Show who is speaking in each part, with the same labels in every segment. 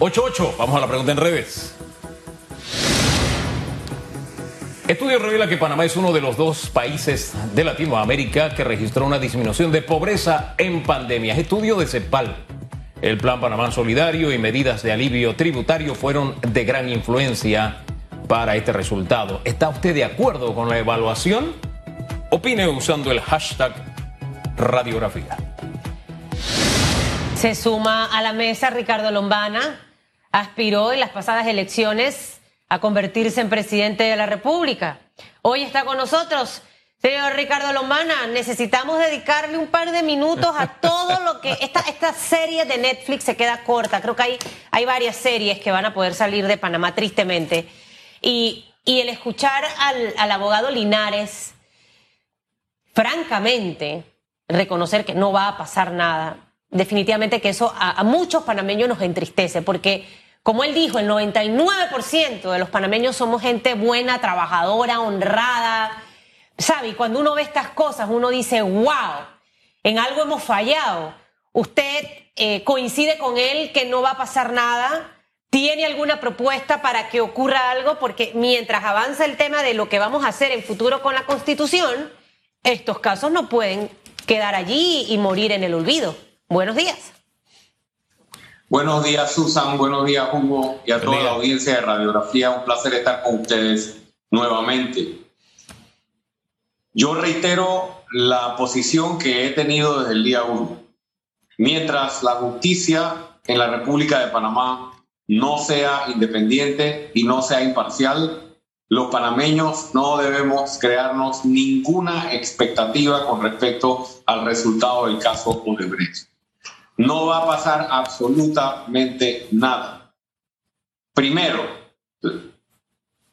Speaker 1: 8-8, vamos a la pregunta en redes. Estudio revela que Panamá es uno de los dos países de Latinoamérica que registró una disminución de pobreza en pandemias. Estudio de CEPAL. El Plan Panamá Solidario y medidas de alivio tributario fueron de gran influencia para este resultado. ¿Está usted de acuerdo con la evaluación? Opine usando el hashtag radiografía.
Speaker 2: Se suma a la mesa Ricardo Lombana. Aspiró en las pasadas elecciones a convertirse en presidente de la República. Hoy está con nosotros. Señor Ricardo Lombana, necesitamos dedicarle un par de minutos a todo lo que esta, serie de Netflix se queda corta. Creo que hay, varias series que van a poder salir de Panamá tristemente. Y, el escuchar al, abogado Linares, francamente, reconocer que no va a pasar nada, definitivamente que eso a muchos panameños nos entristece, porque como él dijo, el 99% de los panameños somos gente buena, trabajadora, honrada. ¿Sabe? Y cuando uno ve estas cosas, uno dice, wow, en algo hemos fallado. Usted eh, coincide con él que no va a pasar nada. ¿Tiene alguna propuesta para que ocurra algo? Porque mientras avanza el tema de lo que vamos a hacer en futuro con la Constitución, estos casos no pueden quedar allí y morir en el olvido. Buenos días.
Speaker 3: Buenos días, Susan. Buenos días, Hugo, y a toda la audiencia de Radiografía. Un placer estar con ustedes nuevamente. Yo reitero la posición que he tenido desde el día uno. Mientras la justicia en la República de Panamá no sea independiente y no sea imparcial, los panameños no debemos crearnos ninguna expectativa con respecto al resultado del caso Odebrecht no va a pasar absolutamente nada. Primero,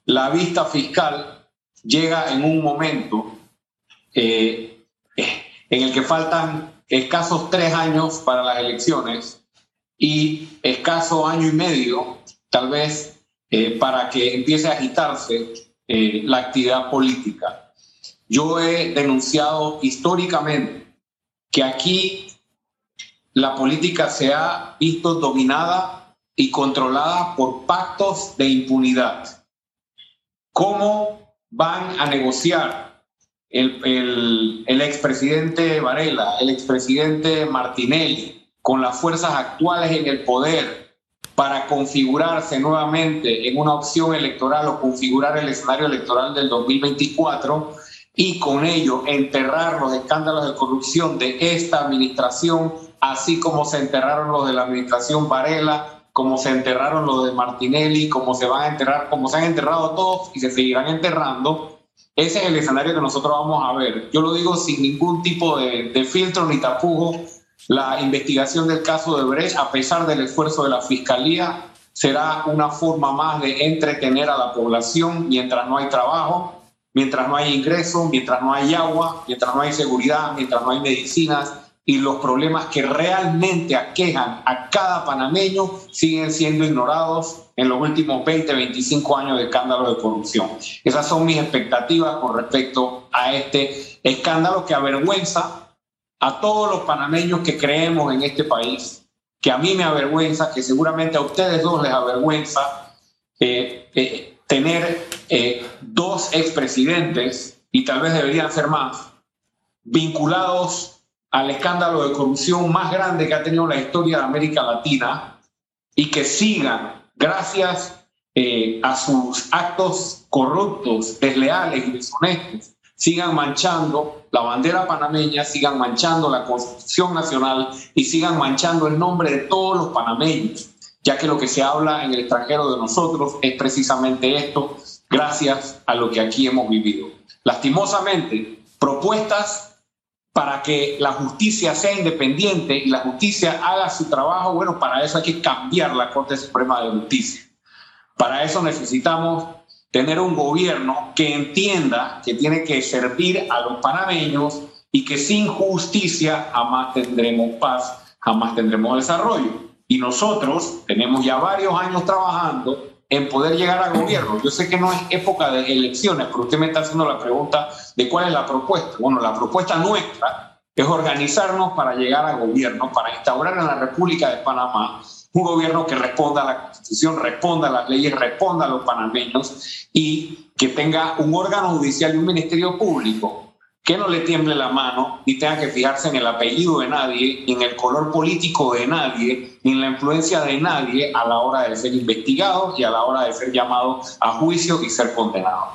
Speaker 3: la vista fiscal llega en un momento eh, en el que faltan escasos tres años para las elecciones y escaso año y medio, tal vez, eh, para que empiece a agitarse eh, la actividad política. Yo he denunciado históricamente que aquí la política se ha visto dominada y controlada por pactos de impunidad. ¿Cómo van a negociar el, expresidente Varela, el expresidente Martinelli, con las fuerzas actuales en el poder para configurarse nuevamente en una opción electoral o configurar el escenario electoral del 2024 y con ello enterrar los escándalos de corrupción de esta administración así como se enterraron los de la administración Varela, como se enterraron los de Martinelli, como se van a enterrar, como se han enterrado todos y se seguirán enterrando. Ese es el escenario que nosotros vamos a ver. Yo lo digo sin ningún tipo de, filtro ni tapujo. La investigación del caso de Brecht, a pesar del esfuerzo de la Fiscalía, será una forma más de entretener a la población mientras no hay trabajo, mientras no hay ingresos, mientras no hay agua, mientras no hay seguridad, mientras no hay medicinas, y los problemas que realmente aquejan a cada panameño siguen siendo ignorados en los últimos 20, 25 años de escándalo de corrupción. Esas son mis expectativas con respecto a este escándalo que avergüenza a todos los panameños que creemos en este país, que a mí me avergüenza, que seguramente a ustedes dos les avergüenza eh, eh, tener eh, dos expresidentes, y tal vez deberían ser más, vinculados al escándalo de corrupción más grande que ha tenido la historia de América Latina y que sigan, gracias eh, a sus actos corruptos, desleales y deshonestos, sigan manchando la bandera panameña, sigan manchando la Constitución Nacional y sigan manchando el nombre de todos los panameños, ya que lo que se habla en el extranjero de nosotros es precisamente esto, gracias a lo que aquí hemos vivido. Lastimosamente, propuestas para que la justicia sea independiente y la justicia haga su trabajo, bueno, para eso hay que cambiar la Corte Suprema de Justicia. Para eso necesitamos tener un gobierno que entienda que tiene que servir a los panameños y que sin justicia jamás tendremos paz, jamás tendremos desarrollo. Y nosotros tenemos ya varios años trabajando en poder llegar al gobierno. Yo sé que no es época de elecciones, pero usted me está haciendo la pregunta de cuál es la propuesta. Bueno, la propuesta nuestra es organizarnos para llegar al gobierno, para instaurar en la República de Panamá un gobierno que responda a la Constitución, responda a las leyes, responda a los panameños y que tenga un órgano judicial y un ministerio público que no le tiemble la mano ni tenga que fijarse en el apellido de nadie, en el color político de nadie, ni en la influencia de nadie a la hora de ser investigado y a la hora de ser llamado a juicio y ser condenado.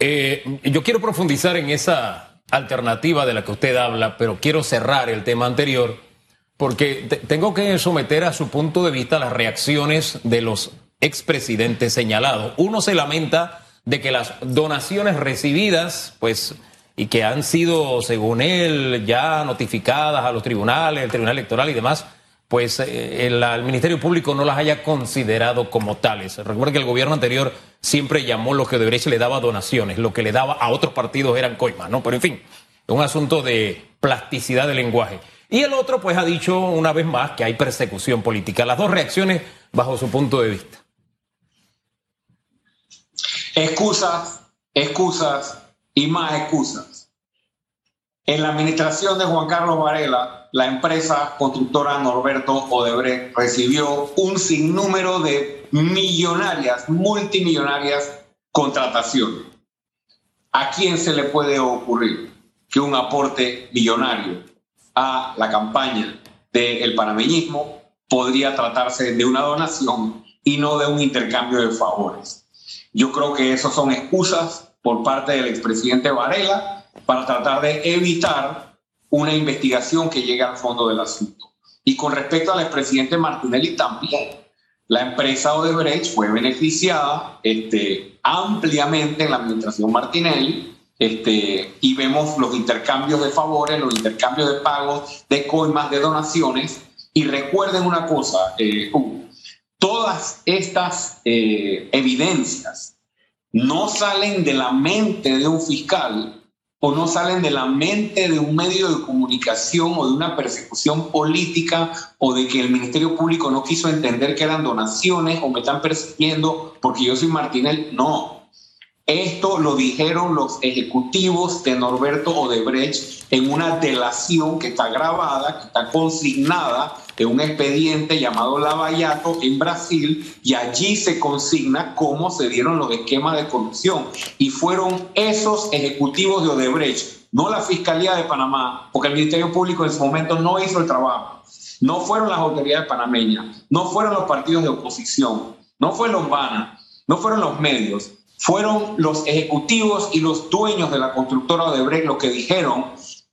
Speaker 1: Eh, yo quiero profundizar en esa alternativa de la que usted habla, pero quiero cerrar el tema anterior porque tengo que someter a su punto de vista las reacciones de los expresidentes señalados. Uno se lamenta de que las donaciones recibidas, pues y que han sido, según él, ya notificadas a los tribunales, el Tribunal Electoral y demás, pues eh, el, Ministerio Público no las haya considerado como tales. Recuerda que el gobierno anterior siempre llamó lo que Odebrecht le daba donaciones, lo que le daba a otros partidos eran coimas, ¿no? Pero en fin, un asunto de plasticidad del lenguaje. Y el otro, pues, ha dicho una vez más que hay persecución política. Las dos reacciones bajo su punto de vista.
Speaker 3: Excusas, excusas y más excusas. En la administración de Juan Carlos Varela, la empresa constructora Norberto Odebrecht recibió un sinnúmero de millonarias, multimillonarias contrataciones. ¿A quién se le puede ocurrir que un aporte millonario a la campaña del panameñismo podría tratarse de una donación y no de un intercambio de favores? Yo creo que esas son excusas por parte del expresidente Varela para tratar de evitar una investigación que llegue al fondo del asunto. Y con respecto al expresidente Martinelli también, la empresa Odebrecht fue beneficiada este, ampliamente en la administración Martinelli este, y vemos los intercambios de favores, los intercambios de pagos, de coimas, de donaciones. Y recuerden una cosa, eh, todas estas eh, evidencias no salen de la mente de un fiscal o no salen de la mente de un medio de comunicación o de una persecución política o de que el Ministerio Público no quiso entender que eran donaciones o me están persiguiendo porque yo soy Martinel. No. Esto lo dijeron los ejecutivos de Norberto Odebrecht en una delación que está grabada, que está consignada de un expediente llamado Lavallato en Brasil y allí se consigna cómo se dieron los esquemas de corrupción. Y fueron esos ejecutivos de Odebrecht, no la Fiscalía de Panamá, porque el Ministerio Público en ese momento no hizo el trabajo. No fueron las autoridades panameñas, no fueron los partidos de oposición, no fue Lombana, no fueron los medios, fueron los ejecutivos y los dueños de la constructora Odebrecht los que dijeron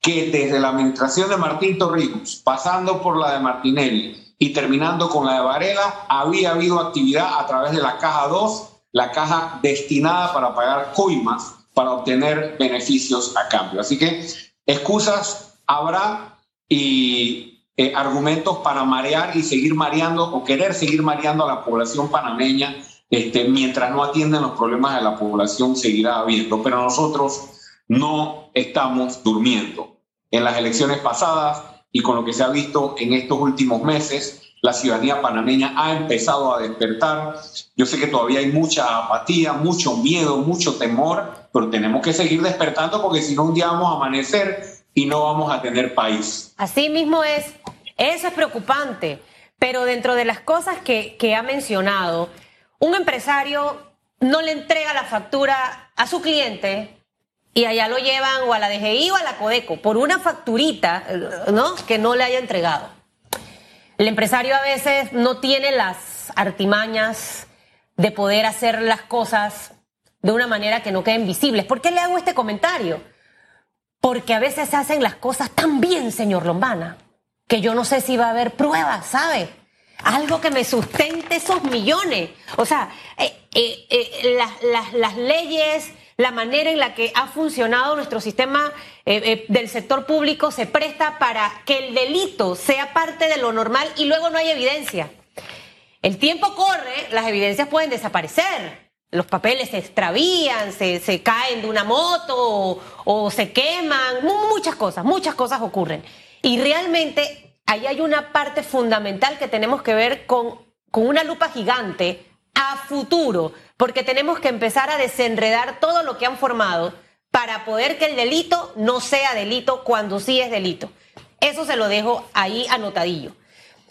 Speaker 3: que desde la administración de Martín Torrijos, pasando por la de Martinelli y terminando con la de Varela, había habido actividad a través de la caja 2, la caja destinada para pagar coimas para obtener beneficios a cambio. Así que excusas habrá y eh, argumentos para marear y seguir mareando o querer seguir mareando a la población panameña este, mientras no atienden los problemas de la población seguirá habiendo. Pero nosotros no estamos durmiendo en las elecciones pasadas y con lo que se ha visto en estos últimos meses, la ciudadanía panameña ha empezado a despertar. Yo sé que todavía hay mucha apatía, mucho miedo, mucho temor, pero tenemos que seguir despertando porque si no un día vamos a amanecer y no vamos a tener país.
Speaker 2: Así mismo es, eso es preocupante, pero dentro de las cosas que, que ha mencionado, un empresario no le entrega la factura a su cliente y allá lo llevan o a la DGI o a la Codeco por una facturita, ¿no? Que no le haya entregado. El empresario a veces no tiene las artimañas de poder hacer las cosas de una manera que no queden visibles. ¿Por qué le hago este comentario? Porque a veces se hacen las cosas tan bien, señor Lombana, que yo no sé si va a haber pruebas, ¿sabe? Algo que me sustente esos millones. O sea, eh, eh, eh, las leyes la manera en la que ha funcionado nuestro sistema eh, eh, del sector público se presta para que el delito sea parte de lo normal y luego no hay evidencia. El tiempo corre, las evidencias pueden desaparecer. Los papeles se extravían, se, caen de una moto o, se queman, muchas cosas, muchas cosas ocurren. Y realmente ahí hay una parte fundamental que tenemos que ver con, con una lupa gigante a futuro porque tenemos que empezar a desenredar todo lo que han formado para poder que el delito no sea delito cuando sí es delito. Eso se lo dejo ahí anotadillo.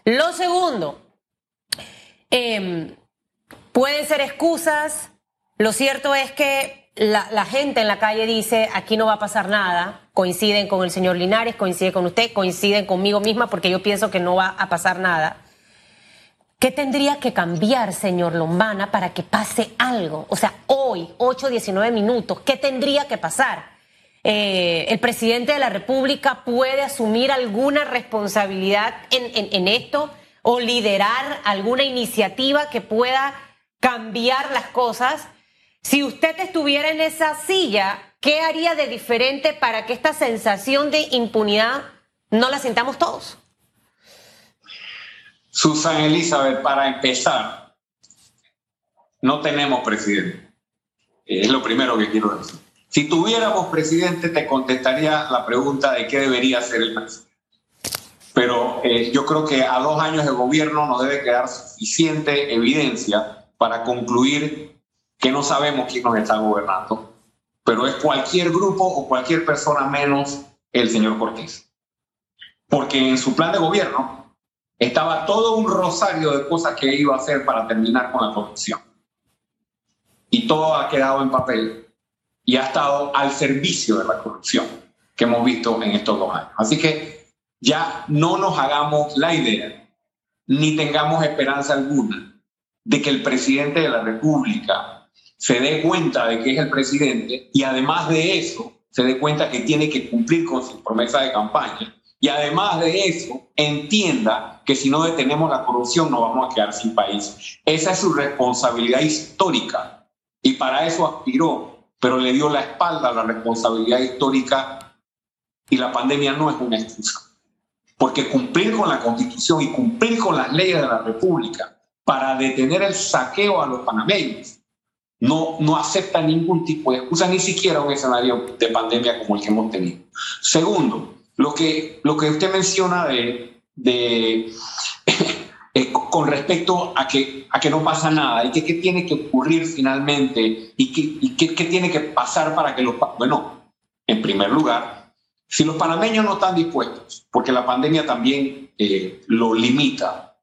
Speaker 2: Lo segundo, Em, pueden ser excusas. Lo cierto es que la, la, gente en la calle dice, aquí no va a pasar nada. Coinciden con el señor Linares, coinciden con usted, coinciden conmigo misma porque yo pienso que no va a pasar nada. ¿Qué tendría que cambiar, señor Lombana, para que pase algo? O sea, hoy, 8, 19 minutos, ¿qué tendría que pasar? Eh, ¿El presidente de la República puede asumir alguna responsabilidad en, en esto o liderar alguna iniciativa que pueda cambiar las cosas? Si usted estuviera en esa silla, ¿qué haría de diferente para que esta sensación de impunidad no la sintamos todos?
Speaker 3: Susan Elizabeth, para empezar, no tenemos presidente. Es lo primero que quiero decir. Si tuviéramos presidente, te contestaría la pregunta de qué debería ser el presidente. Pero eh, yo creo que a dos años de gobierno nos debe quedar suficiente evidencia para concluir que no sabemos quién nos está gobernando, pero es cualquier grupo o cualquier persona menos el señor Cortés. Porque en su plan de gobierno estaba todo un rosario de cosas que iba a hacer para terminar con la corrupción. Y todo ha quedado en papel y ha estado al servicio de la corrupción que hemos visto en estos dos años. Así que ya no nos hagamos la idea, ni tengamos esperanza alguna, de que el presidente de la República se dé cuenta de que es el presidente y además de eso se dé cuenta que tiene que cumplir con su promesa de campaña y además de eso, entienda que si no detenemos la corrupción nos vamos a quedar sin país. Esa es su responsabilidad histórica y para eso aspiró, pero le dio la espalda a la responsabilidad histórica y la pandemia no es una excusa. Porque cumplir con la constitución y cumplir con las leyes de la República para detener el saqueo a los panameños no, no acepta ningún tipo de excusa, ni siquiera un escenario de pandemia como el que hemos tenido. Segundo, lo que, lo que usted menciona de, de eh, con respecto a que, a que no pasa nada y que qué tiene que ocurrir finalmente y qué y tiene que pasar para que los... Bueno, en primer lugar, si los panameños no están dispuestos, porque la pandemia también eh, lo limita,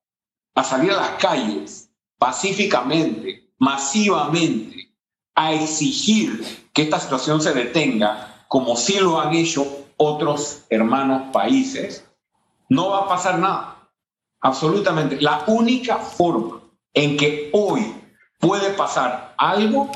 Speaker 3: a salir a las calles pacíficamente, masivamente, a exigir que esta situación se detenga, como sí lo han hecho otros hermanos países, no va a pasar nada. Absolutamente. La única forma en que hoy puede pasar algo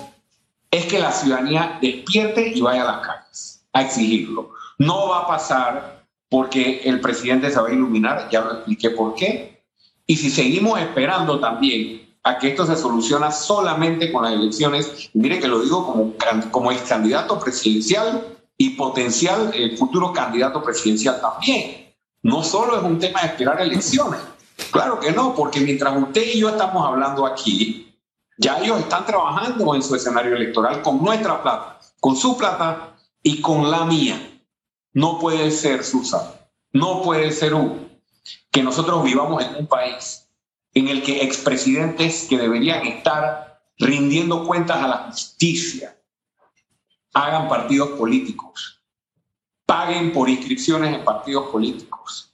Speaker 3: es que la ciudadanía despierte y vaya a las calles a exigirlo. No va a pasar porque el presidente se va a iluminar, ya lo expliqué por qué. Y si seguimos esperando también a que esto se soluciona solamente con las elecciones, mire que lo digo como, como ex candidato presidencial, y potencial el futuro candidato presidencial también. No solo es un tema de esperar elecciones. Claro que no, porque mientras usted y yo estamos hablando aquí, ya ellos están trabajando en su escenario electoral con nuestra plata, con su plata y con la mía. No puede ser, Susan, no puede ser que nosotros vivamos en un país en el que expresidentes que deberían estar rindiendo cuentas a la justicia, hagan partidos políticos, paguen por inscripciones en partidos políticos,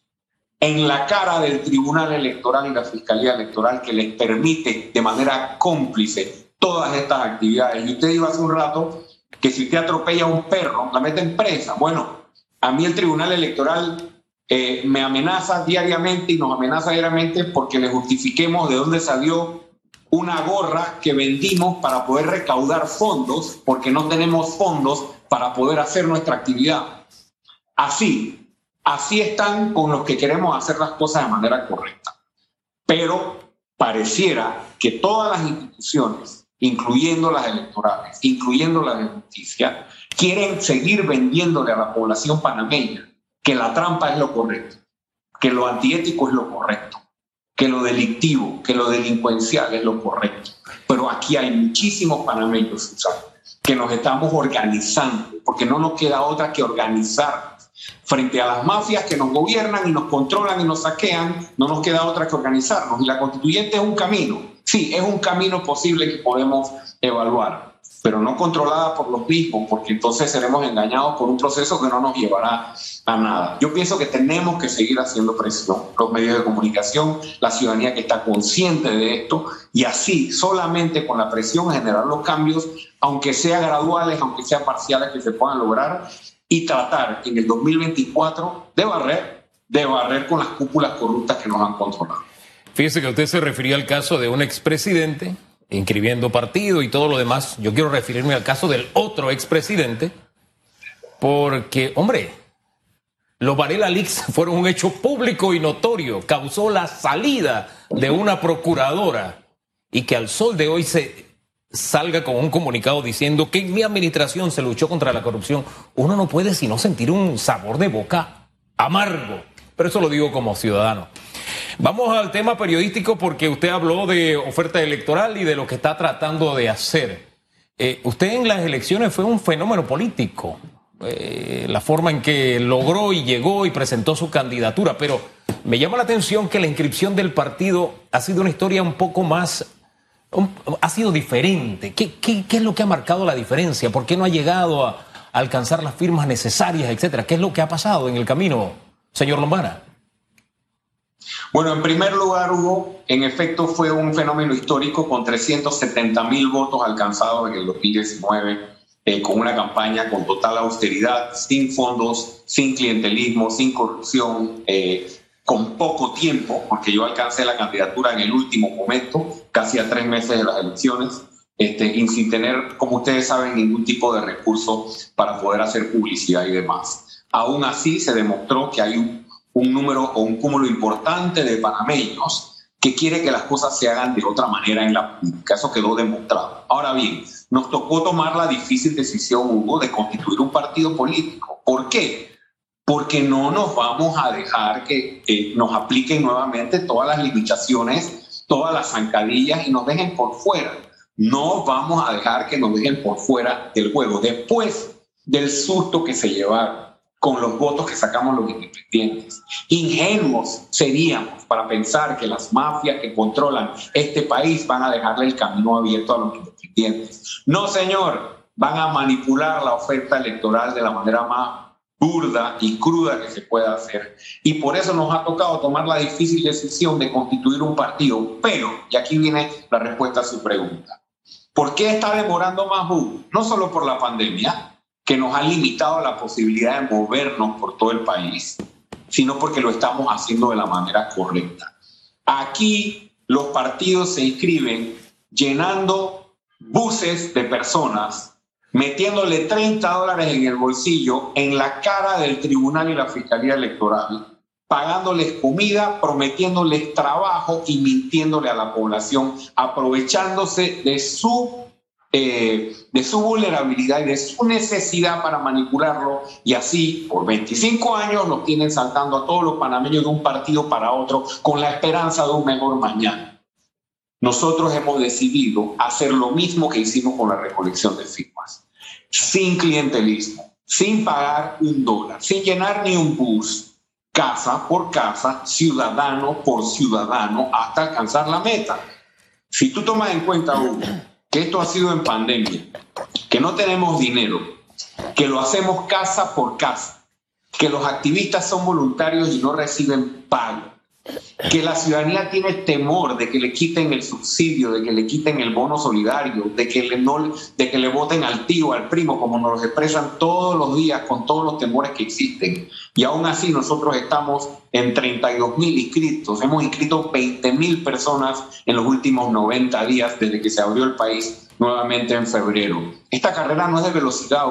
Speaker 3: en la cara del Tribunal Electoral y la Fiscalía Electoral que les permite de manera cómplice todas estas actividades. Y usted dijo hace un rato que si usted atropella a un perro, la mete en presa. Bueno, a mí el Tribunal Electoral eh, me amenaza diariamente y nos amenaza diariamente porque le justifiquemos de dónde salió una gorra que vendimos para poder recaudar fondos, porque no tenemos fondos para poder hacer nuestra actividad. Así, así están con los que queremos hacer las cosas de manera correcta. Pero pareciera que todas las instituciones, incluyendo las electorales, incluyendo las de justicia, quieren seguir vendiéndole a la población panameña que la trampa es lo correcto, que lo antiético es lo correcto que lo delictivo, que lo delincuencial es lo correcto. Pero aquí hay muchísimos panameños, que nos estamos organizando, porque no nos queda otra que organizar. Frente a las mafias que nos gobiernan y nos controlan y nos saquean, no nos queda otra que organizarnos. Y la constituyente es un camino, sí, es un camino posible que podemos evaluar. Pero no controlada por los mismos, porque entonces seremos engañados por un proceso que no nos llevará a nada. Yo pienso que tenemos que seguir haciendo presión, los medios de comunicación, la ciudadanía que está consciente de esto, y así, solamente con la presión, generar los cambios, aunque sean graduales, aunque sean parciales, que se puedan lograr, y tratar en el 2024 de barrer, de barrer con las cúpulas corruptas que nos han controlado.
Speaker 1: Fíjese que usted se refería al caso de un expresidente inscribiendo partido y todo lo demás. Yo quiero referirme al caso del otro expresidente, porque, hombre, los Varela Leaks fueron un hecho público y notorio, causó la salida de una procuradora y que al sol de hoy se salga con un comunicado diciendo que en mi administración se luchó contra la corrupción. Uno no puede sino sentir un sabor de boca amargo, pero eso lo digo como ciudadano. Vamos al tema periodístico porque usted habló de oferta electoral y de lo que está tratando de hacer. Eh, usted en las elecciones fue un fenómeno político, eh, la forma en que logró y llegó y presentó su candidatura, pero me llama la atención que la inscripción del partido ha sido una historia un poco más, ha sido diferente. ¿Qué, qué, es lo que ha marcado la diferencia? ¿Por qué no ha llegado a alcanzar las firmas necesarias, etcétera? ¿Qué es lo que ha pasado en el camino, señor Lombana?
Speaker 3: Bueno, en primer lugar, Hugo, en efecto fue un fenómeno histórico con 370 mil votos alcanzados en el 2019, eh, con una campaña con total austeridad, sin fondos, sin clientelismo, sin corrupción, eh, con poco tiempo, porque yo alcancé la candidatura en el último momento, casi a tres meses de las elecciones, este, y sin tener, como ustedes saben, ningún tipo de recurso para poder hacer publicidad y demás. Aún así, se demostró que hay un un número o un cúmulo importante de panameños que quiere que las cosas se hagan de otra manera en la política. Eso quedó demostrado. Ahora bien, nos tocó tomar la difícil decisión, Hugo, de constituir un partido político. ¿Por qué? Porque no nos vamos a dejar que, nos apliquen nuevamente todas las limitaciones, todas las zancadillas y nos dejen por fuera. No vamos a dejar que nos dejen por fuera del juego. Después del susto que se llevaron con los votos que sacamos los independientes. Ingenuos seríamos para pensar que las mafias que controlan este país van a dejarle el camino abierto a los independientes. No, señor, van a manipular la oferta electoral de la manera más burda y cruda que se pueda hacer. Y por eso nos ha tocado tomar la difícil decisión de constituir un partido. Pero, y aquí viene la respuesta a su pregunta, ¿por qué está demorando más? No solo por la pandemia, que nos ha limitado la posibilidad de movernos por todo el país, sino porque lo estamos haciendo de la manera correcta. Aquí los partidos se inscriben llenando buses de personas, metiéndole 30 dólares en el bolsillo en la cara del tribunal y la fiscalía electoral, pagándoles comida, prometiéndoles trabajo y mintiéndole a la población, aprovechándose de su eh, de su vulnerabilidad y de su necesidad para manipularlo y así por 25 años nos tienen saltando a todos los panameños de un partido para otro con la esperanza de un mejor mañana. Nosotros hemos decidido hacer lo mismo que hicimos con la recolección de firmas, sin clientelismo, sin pagar un dólar, sin llenar ni un bus, casa por casa, ciudadano por ciudadano, hasta alcanzar la meta. Si tú tomas en cuenta, uno, que esto ha sido en pandemia, que no tenemos dinero, que lo hacemos casa por casa, que los activistas son voluntarios y no reciben pago, que la ciudadanía tiene temor de que le quiten el subsidio, de que le quiten el bono solidario, de que le, no, de que le voten al tío, al primo, como nos lo expresan todos los días con todos los temores que existen. Y aún así nosotros estamos en 32 mil inscritos, hemos inscrito 20 mil personas en los últimos 90 días desde que se abrió el país nuevamente en febrero. Esta carrera no es de velocidad,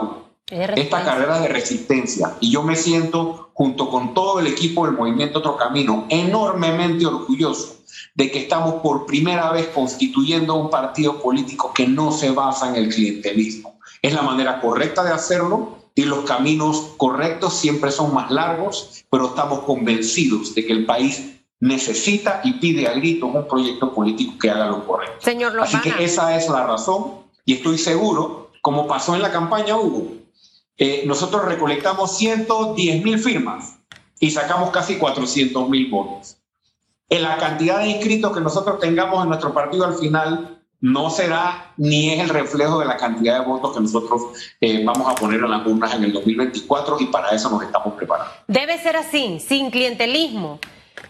Speaker 3: esta carrera de resistencia. Y yo me siento, junto con todo el equipo del Movimiento Otro Camino, enormemente orgulloso de que estamos por primera vez constituyendo un partido político que no se basa en el clientelismo. Es la manera correcta de hacerlo y los caminos correctos siempre son más largos, pero estamos convencidos de que el país necesita y pide a gritos un proyecto político que haga lo correcto.
Speaker 2: Señor
Speaker 3: Así que esa es la razón y estoy seguro, como pasó en la campaña Hugo, eh, nosotros recolectamos 110 mil firmas y sacamos casi 400 mil votos. En la cantidad de inscritos que nosotros tengamos en nuestro partido al final no será ni es el reflejo de la cantidad de votos que nosotros eh, vamos a poner en las urnas en el 2024 y para eso nos estamos preparando.
Speaker 2: Debe ser así, sin clientelismo,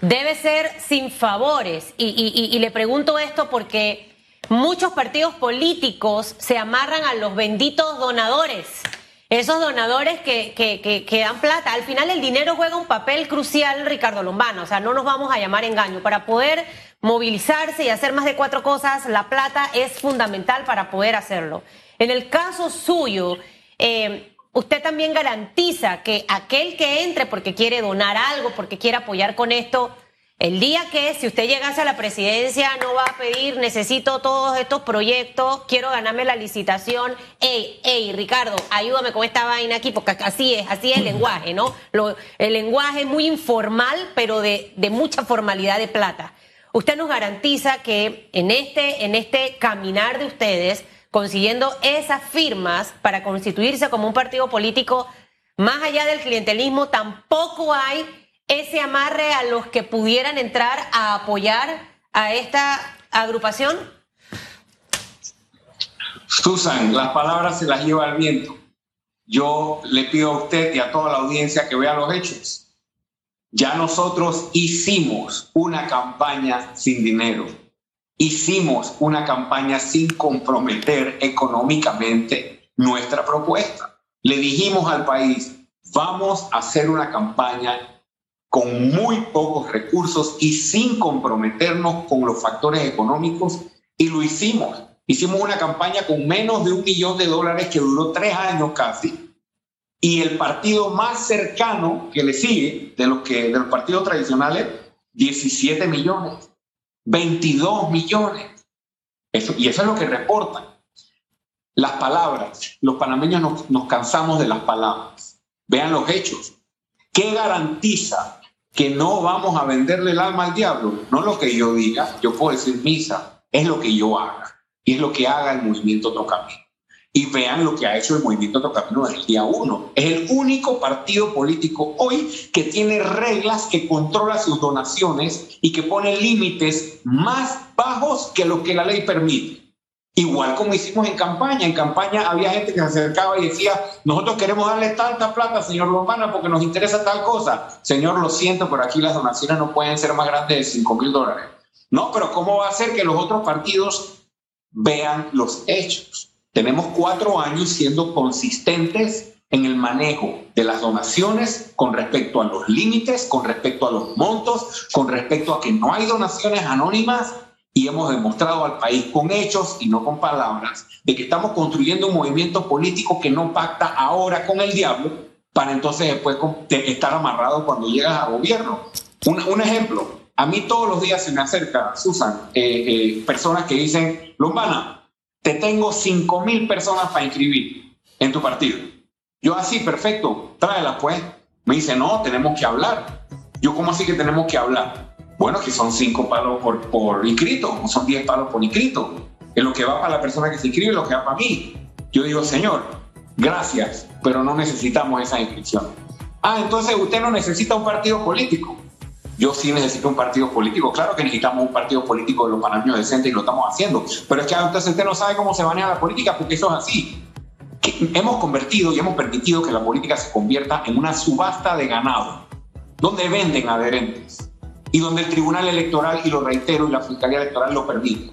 Speaker 2: debe ser sin favores. Y, y le pregunto esto porque muchos partidos políticos se amarran a los benditos donadores. Esos donadores que, que, dan plata. Al final el dinero juega un papel crucial, Ricardo Lombano. O sea, no nos vamos a llamar engaño. Para poder movilizarse y hacer más de cuatro cosas, la plata es fundamental para poder hacerlo. En el caso suyo, eh, usted también garantiza que aquel que entre porque quiere donar algo, porque quiere apoyar con esto, el día que si usted llegase a la presidencia no va a pedir, necesito todos estos proyectos, quiero ganarme la licitación. Ey, ey, Ricardo, ayúdame con esta vaina aquí, porque así es, así es el lenguaje, ¿no? el lenguaje muy informal, pero de, de mucha formalidad de plata. Usted nos garantiza que en este, en este caminar de ustedes, consiguiendo esas firmas para constituirse como un partido político, más allá del clientelismo, tampoco hay ese amarre a los que pudieran entrar a apoyar a esta agrupación?
Speaker 3: Susan, las palabras se las lleva el viento. Yo le pido a usted y a toda la audiencia que vea los hechos. Ya nosotros hicimos una campaña sin dinero, hicimos una campaña sin comprometer económicamente nuestra propuesta. Le dijimos al país, vamos a hacer una campaña con muy pocos recursos y sin comprometernos con los factores económicos y lo hicimos. Hicimos una campaña con menos de un millón de dólares que duró tres años casi y el partido más cercano que le sigue de los, que, de los partidos tradicionales, 17 millones, 22 millones. Eso, y eso es lo que reportan. Las palabras, los panameños nos, nos cansamos de las palabras. Vean los hechos. ¿Qué garantiza que no vamos a venderle el alma al diablo. No lo que yo diga, yo puedo decir misa, es lo que yo haga. Y es lo que haga el movimiento Otro Camino. Y vean lo que ha hecho el movimiento Otro Camino desde el día uno. Es el único partido político hoy que tiene reglas que controla sus donaciones y que pone límites más bajos que lo que la ley permite. Igual como hicimos en campaña. En campaña había gente que se acercaba y decía, nosotros queremos darle tanta plata, señor Lombana, porque nos interesa tal cosa. Señor, lo siento, pero aquí las donaciones no pueden ser más grandes de 5 mil dólares. No, pero ¿cómo va a ser que los otros partidos vean los hechos? Tenemos cuatro años siendo consistentes en el manejo de las donaciones con respecto a los límites, con respecto a los montos, con respecto a que no hay donaciones anónimas y hemos demostrado al país con hechos y no con palabras de que estamos construyendo un movimiento político que no pacta ahora con el diablo para entonces después estar amarrado cuando llegas a gobierno. Un, ejemplo, a mí todos los días se me acerca, Susan, eh, eh, personas que dicen, Lombana, te tengo 5 mil personas para inscribir en tu partido. Yo así, perfecto, tráelas pues. Me dice, no, tenemos que hablar. Yo, ¿cómo así que tenemos que hablar? Bueno, que son cinco palos por, por inscrito, son diez palos por inscrito. Es lo que va para la persona que se inscribe, lo que va para mí. Yo digo, señor, gracias, pero no necesitamos esa inscripción. Ah, entonces usted no necesita un partido político. Yo sí necesito un partido político. Claro que necesitamos un partido político de los panameños decentes y lo estamos haciendo. Pero es que entonces usted no sabe cómo se maneja la política porque eso es así. Que hemos convertido y hemos permitido que la política se convierta en una subasta de ganado, donde venden adherentes y donde el Tribunal Electoral, y lo reitero, y la Fiscalía Electoral lo permite.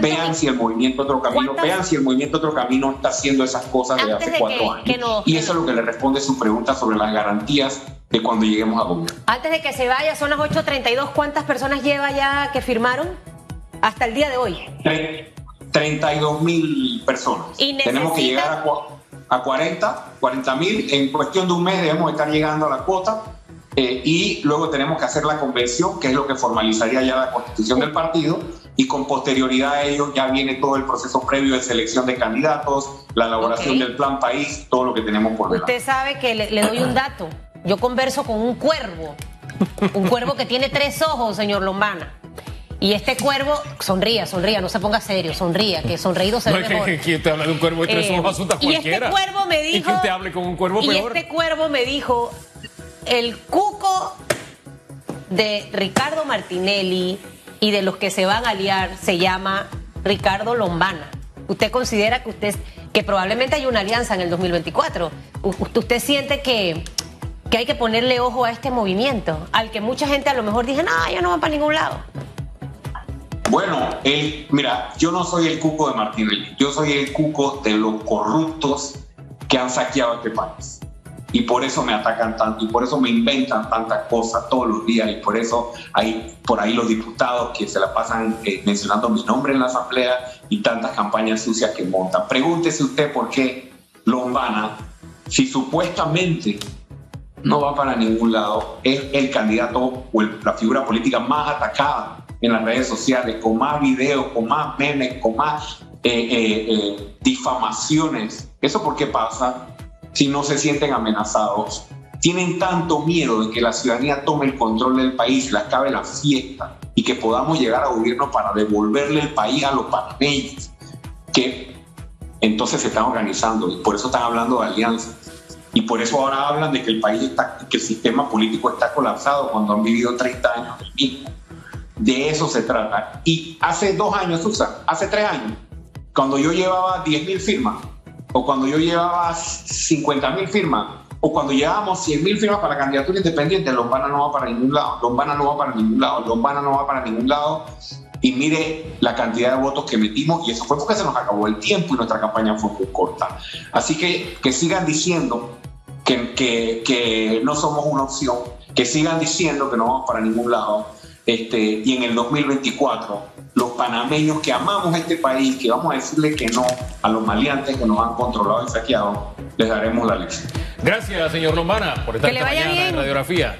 Speaker 3: Vean si el movimiento Otro Camino, vean si el movimiento Otro Camino está haciendo esas cosas desde hace cuatro años. y eso es lo que le responde su pregunta sobre las garantías de cuando lleguemos a gobierno.
Speaker 2: Antes de que se vaya, son las 8.32, ¿cuántas personas lleva ya que firmaron hasta el día de hoy?
Speaker 3: 32 mil personas. Tenemos que llegar a, a 40, 40 mil. En cuestión de un mes debemos estar llegando a la cuota eh, y luego tenemos que hacer la convención, que es lo que formalizaría ya la constitución del partido, y con posterioridad a ello ya viene todo el proceso previo de selección de candidatos, la elaboración del plan país, todo lo que tenemos por delante.
Speaker 2: Usted sabe que le, doy un dato. Yo converso con un cuervo, un cuervo que tiene tres ojos, señor Lombana. Y este cuervo, sonría, sonría, no se ponga serio, sonría, que sonreído se ve mejor.
Speaker 1: ¿Quién te habla de un cuervo de tres eh, ojos? Asunta
Speaker 2: y este cuervo me dijo...
Speaker 1: ¿Y te hable con un cuervo peor?
Speaker 2: Y este cuervo me dijo, el cuco de Ricardo Martinelli y de los que se van a aliar se llama Ricardo Lombana. ¿Usted considera que usted que probablemente hay una alianza en el 2024? ¿Usted siente que, que hay que ponerle ojo a este movimiento? Al que mucha gente a lo mejor dice, no, ya no va para ningún lado.
Speaker 3: Bueno, él, mira, yo no soy el cuco de Martinelli, yo soy el cuco de los corruptos que han saqueado este país y por eso me atacan tanto y por eso me inventan tantas cosas todos los días y por eso hay por ahí los diputados que se la pasan eh, mencionando mi nombre en la asamblea y tantas campañas sucias que montan. Pregúntese usted por qué Lombana, si supuestamente no va para ningún lado, es el candidato o la figura política más atacada en las redes sociales, con más videos, con más memes, con más eh, eh, difamaciones. ¿Eso por qué pasa? Si no se sienten amenazados. Tienen tanto miedo de que la ciudadanía tome el control del país, la acabe la fiesta y que podamos llegar a gobierno para devolverle el país a los panameños, que entonces se están organizando y por eso están hablando de alianzas. Y por eso ahora hablan de que el país está, que el sistema político está colapsado cuando han vivido 30 años del mismo. De eso se trata. Y hace dos años, Susan, hace tres años, cuando yo llevaba 10.000 firmas, o cuando yo llevaba 50 mil firmas, o cuando llevábamos 100 mil firmas para candidatura independiente, Lombana no va para ningún lado, Lombana no va para ningún lado, Lombana no va para ningún lado. Y mire la cantidad de votos que metimos, y eso fue porque se nos acabó el tiempo y nuestra campaña fue muy corta. Así que que sigan diciendo que, que, que no somos una opción, que sigan diciendo que no vamos para ningún lado este, y en el 2024, los panameños que amamos este país, que vamos a decirle que no a los maleantes que nos han controlado y saqueado, les daremos la lección.
Speaker 1: Gracias, señor Lombana, por estar esta mañana en Radiografía.